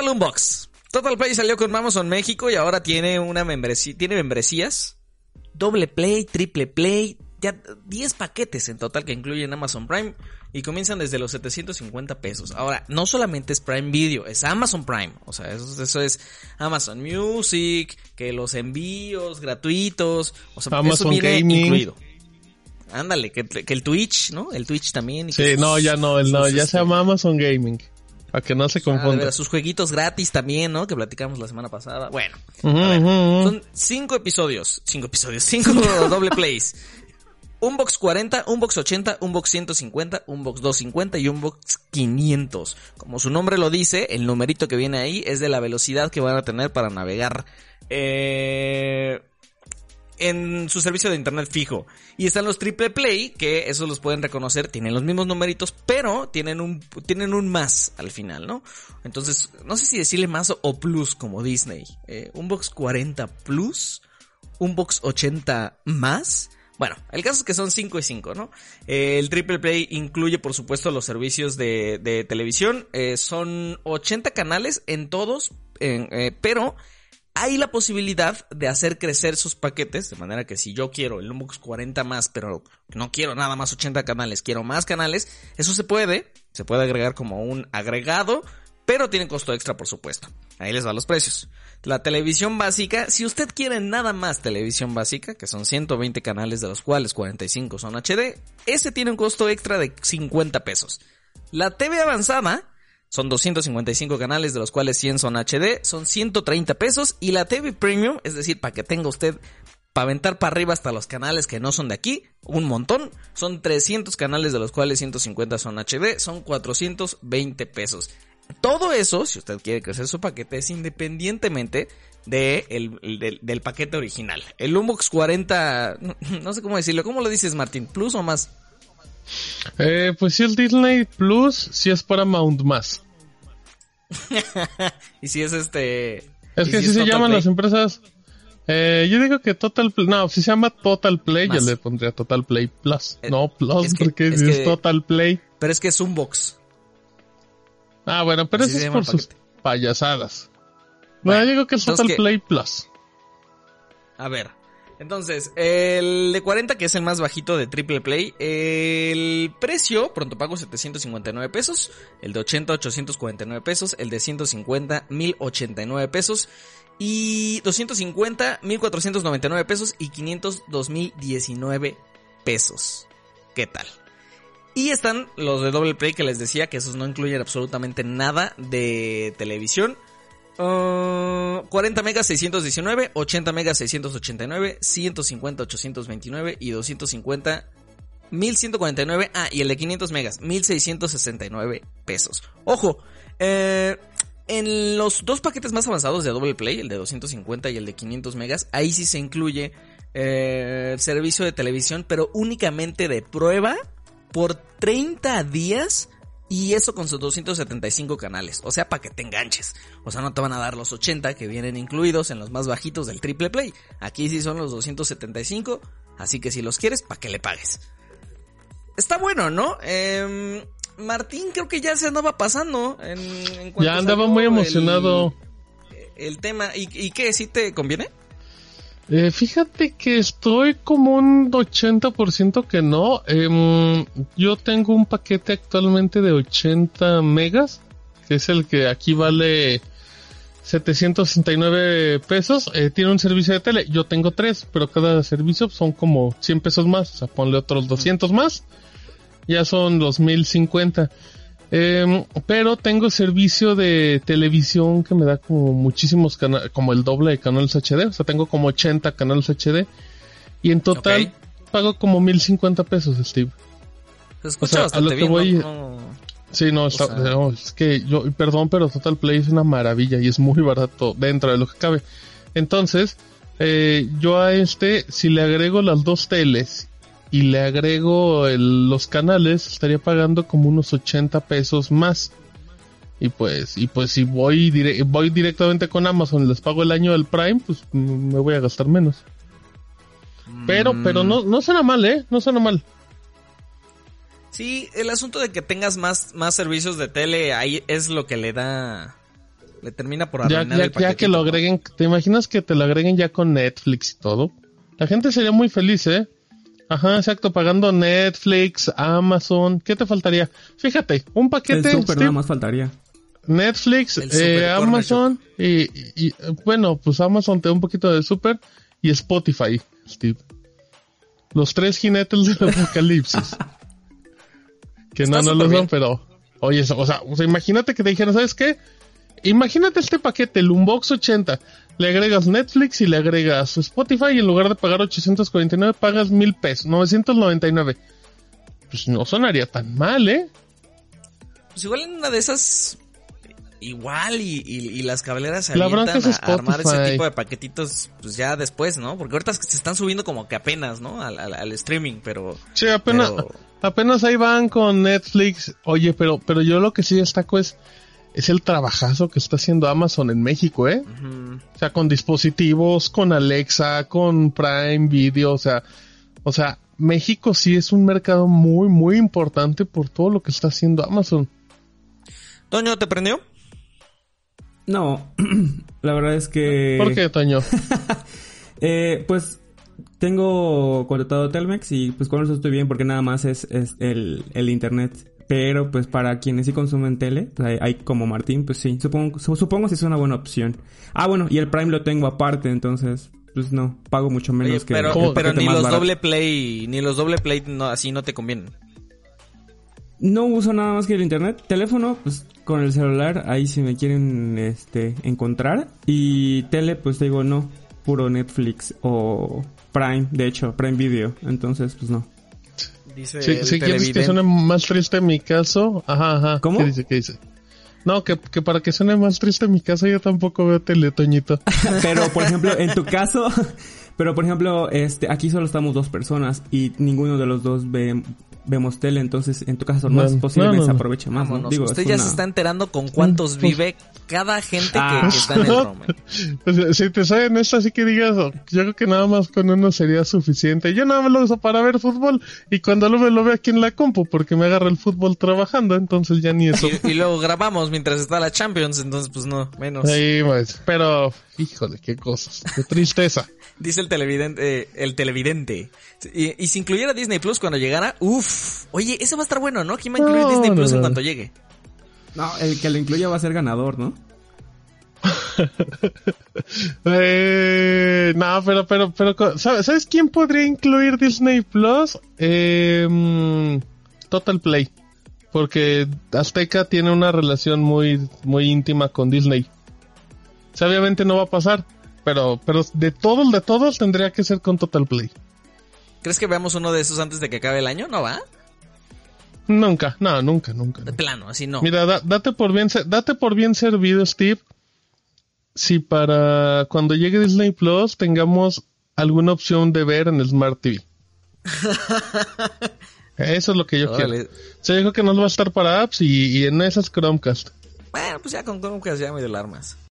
Total Unbox. Total Play salió con Amazon México y ahora tiene una membresía, tiene membresías. Doble Play, Triple Play, ya 10 paquetes en total que incluyen Amazon Prime y comienzan desde los 750 pesos. Ahora, no solamente es Prime Video, es Amazon Prime. O sea, eso, eso es Amazon Music, que los envíos gratuitos, o sea, Amazon eso viene Gaming. incluido. Ándale, que, que el Twitch, ¿no? El Twitch también. y Sí, no, ya no, el no, sus, ya este, se llama Amazon Gaming. Para que no se Ah, confunda. veras, sus jueguitos gratis también, ¿no? Que platicamos la semana pasada. Bueno, a ver, son cinco episodios, cinco episodios, cinco doble plays. Un box 40, un box 80, un box 150, un box 250 y un box 500. Como su nombre lo dice, el numerito que viene ahí es de la velocidad que van a tener para navegar eh, en su servicio de internet fijo. Y están los triple play, que esos los pueden reconocer, tienen los mismos numeritos, pero tienen un, tienen un más al final, ¿no? Entonces, no sé si decirle más o plus como Disney. Eh, un box 40 plus, un box 80 más. Bueno, el caso es que son 5 y 5, ¿no? Eh, el Triple Play incluye, por supuesto, los servicios de, televisión. Eh, son 80 canales en todos, eh, pero hay la posibilidad de hacer crecer sus paquetes, de manera que si yo quiero el Unbox 40 más, pero no quiero nada más 80 canales, quiero más canales, eso se puede, se puede agregar como un agregado, pero tiene costo extra, por supuesto. Ahí les va los precios. La televisión básica, si usted quiere nada más televisión básica, que son 120 canales de los cuales 45 son HD, ese tiene un costo extra de 50 pesos. La TV avanzada, son 255 canales, de los cuales 100 son HD, son 130 pesos. Y la TV Premium, es decir, para que tenga usted para aventar para arriba hasta los canales que no son de aquí, un montón. Son 300 canales, de los cuales 150 son HD, son 420 pesos. Todo eso, si usted quiere crecer su paquete, es independientemente de el- el- del, paquete original. El Unbox 40, no, no sé cómo decirlo, ¿cómo lo dices Martín? ¿Plus o más? Eh, pues si es Disney Plus, si es Paramount más. y si es este... Es que si se Total llaman Play. las empresas. Eh, yo digo que Total Play. No, si se llama Total Play, Más. yo le pondría Total Play Plus. Eh, no, Plus, es que- porque es que- es Total Play. Pero es que es un box. Ah, bueno, pero Así eso es por el sus payasadas. No, Bueno, yo digo que es Total que- Play Plus. A ver. Entonces, el de 40, que es el más bajito de Triple Play, el precio, pronto pago 759 pesos, el de 80, 849 pesos, el de 150, 1089 pesos, y 250, 1499 pesos, y 500, 2019 pesos. ¿Qué tal? Y están los de Double Play que les decía que esos no incluyen absolutamente nada de televisión. Uh, 40 megas 619, 80 megas 689, 150 829 y 250 1149. Ah, y el de 500 megas 1669 pesos. Ojo, eh, en los dos paquetes más avanzados de Double Play, el de 250 y el de 500 megas, ahí sí se incluye eh, servicio de televisión, pero únicamente de prueba por 30 días y eso con sus 275 canales. O sea, para que te enganches. O sea, no te van a dar los 80 que vienen incluidos en los más bajitos del triple play. Aquí sí son los 275. Así que si los quieres, para que le pagues. Está bueno, ¿no? Em, Martín creo que ya se andaba pasando. En, en Ya andaba muy el- emocionado. El, tema. ¿Y, ¿Y qué? ¿Sí te conviene? Eh, fíjate que estoy como un 80% que no. Em, yo tengo un paquete actualmente de 80 megas, que es el que aquí vale 769 pesos. Eh, tiene un servicio de tele. Yo tengo tres, pero cada servicio son como 100 pesos más. O sea, ponle otros 200 más. Ya son los 1050. Em, pero tengo servicio de televisión que me da como muchísimos canales, como el doble de canales HD, o sea, tengo como 80 canales HD. Y en total pago como 1050 pesos, Steve. Se escucha O sea, a lo que voy- Sí, no, está- sea- no, es que yo, perdón, pero Total Play es una maravilla y es muy barato dentro de lo que cabe. Entonces, eh, yo a este, si le agrego las dos teles y le agrego el- los canales, estaría pagando como unos 80 pesos más. Y pues, y pues si voy, dire- voy directamente con Amazon y les pago el año del Prime, pues me voy a gastar menos. Pero, pero Mm. no, no suena mal, eh, no suena mal. Sí, el asunto de que tengas más, más servicios de tele ahí es lo que le da Le termina por Ya, arruinar ya, el ya que lo agreguen, ¿te imaginas que te lo agreguen ya con Netflix y todo? La gente sería muy feliz, ¿eh? Ajá, exacto, pagando Netflix, Amazon, ¿qué te faltaría? Fíjate, un El paquete, súper Steve, nada más faltaría. Netflix, El Super eh, Amazon y, y- y, bueno, pues Amazon te da un poquito de super y Spotify, Steve. Los tres jinetes del apocalipsis. que no, Está no lo súper son, pero oye, o sea, o sea, imagínate que te dijeran, ¿sabes qué? Imagínate este paquete, el Unbox 80. Le agregas Netflix y le agregas Spotify y en lugar de pagar 849 pagas mil pesos, 999. Pues no sonaría tan mal, ¿eh? Pues igual en una de esas. Igual y, y, y las cableras se La bronca avientan es a, armar ese tipo de paquetitos pues ya después, ¿no? Porque ahorita se están subiendo como que apenas, ¿no? Al, al- al streaming, pero... Sí, apenas, Pero- apenas ahí van con Netflix. Oye, pero, pero yo lo que sí destaco es, es el trabajazo que está haciendo Amazon en México, ¿eh? O sea, con dispositivos, con Alexa, con Prime Video, o sea, o sea, México sí es un mercado muy, muy importante por todo lo que está haciendo Amazon. Toño, ¿te prendió? No, la verdad es que... ¿Por qué, Toño? Eh, pues tengo contratado Telmex y pues con eso estoy bien porque nada más es, es el, el internet. Pero pues para quienes sí consumen tele, pues, hay, hay como Martín, pues sí, supongo, su- supongo que es una buena opción. Ah, bueno, y el Prime lo tengo aparte, entonces, pues no, pago mucho menos Oye, que pero, el ¿Cómo? pero ni los barato. doble play, ni los doble play no, así no te convienen. No uso nada más que el internet. Teléfono, pues con el celular, ahí si me quieren este encontrar. Y tele, pues te digo, no. Puro Netflix o Prime, de hecho, Prime Video. Entonces, pues no. Dice Si, el si quieres que suene más triste mi caso, ajá, ajá. ¿Cómo? ¿Qué dice? ¿Qué dice? No, que, que para que suene más triste mi caso yo tampoco veo tele, Toñito. Pero, por ejemplo, en tu caso, pero por ejemplo, este, aquí solo estamos dos personas y ninguno de los dos ve, vemos tele, entonces en tu caso No, más no, posiblemente no, se no. aprovecha más. Digo, Usted es ya una- se está enterando con cuántos Pues- vive cada gente que, Ah. que está en el. O sea, si te saben esto, así que digas, oh, yo creo que nada más con uno sería suficiente. Yo nada más lo uso para ver fútbol y cuando lo veo, lo veo aquí en la compu porque me agarra el fútbol trabajando, entonces ya ni eso. Y, y luego grabamos mientras está la Champions, entonces pues no, menos. Pues, pero, híjole, qué cosas, qué tristeza. Dice el televidente, eh, el televidente. Y, y si incluyera Disney Plus cuando llegara, uff. Oye, eso va a estar bueno, ¿no? ¿Quién va a incluir No, Disney no, Plus en cuanto llegue? No, el que lo incluya va a ser ganador, ¿no? Eh, no, pero, pero, pero, co- ¿sabes, ¿sabes quién podría incluir Disney Plus? Eh, mm, Total Play. Porque Azteca tiene una relación muy, muy íntima con Disney. O sea, obviamente no va a pasar. Pero, pero de todos, de todos tendría que ser con Total Play. ¿Crees que veamos uno de esos antes de que acabe el año? ¿No va? Nunca, no, nunca, nunca. De plano, así no. Mira, da- date por bien, date por bien servido, Steve. Si para cuando llegue Disney Plus tengamos alguna opción de ver en el Smart TV. Eso es lo que yo Órale. quiero. Se dijo que no va a estar para apps y, y en esas Chromecast. Bueno, pues ya con Chromecast ya medio alarmas.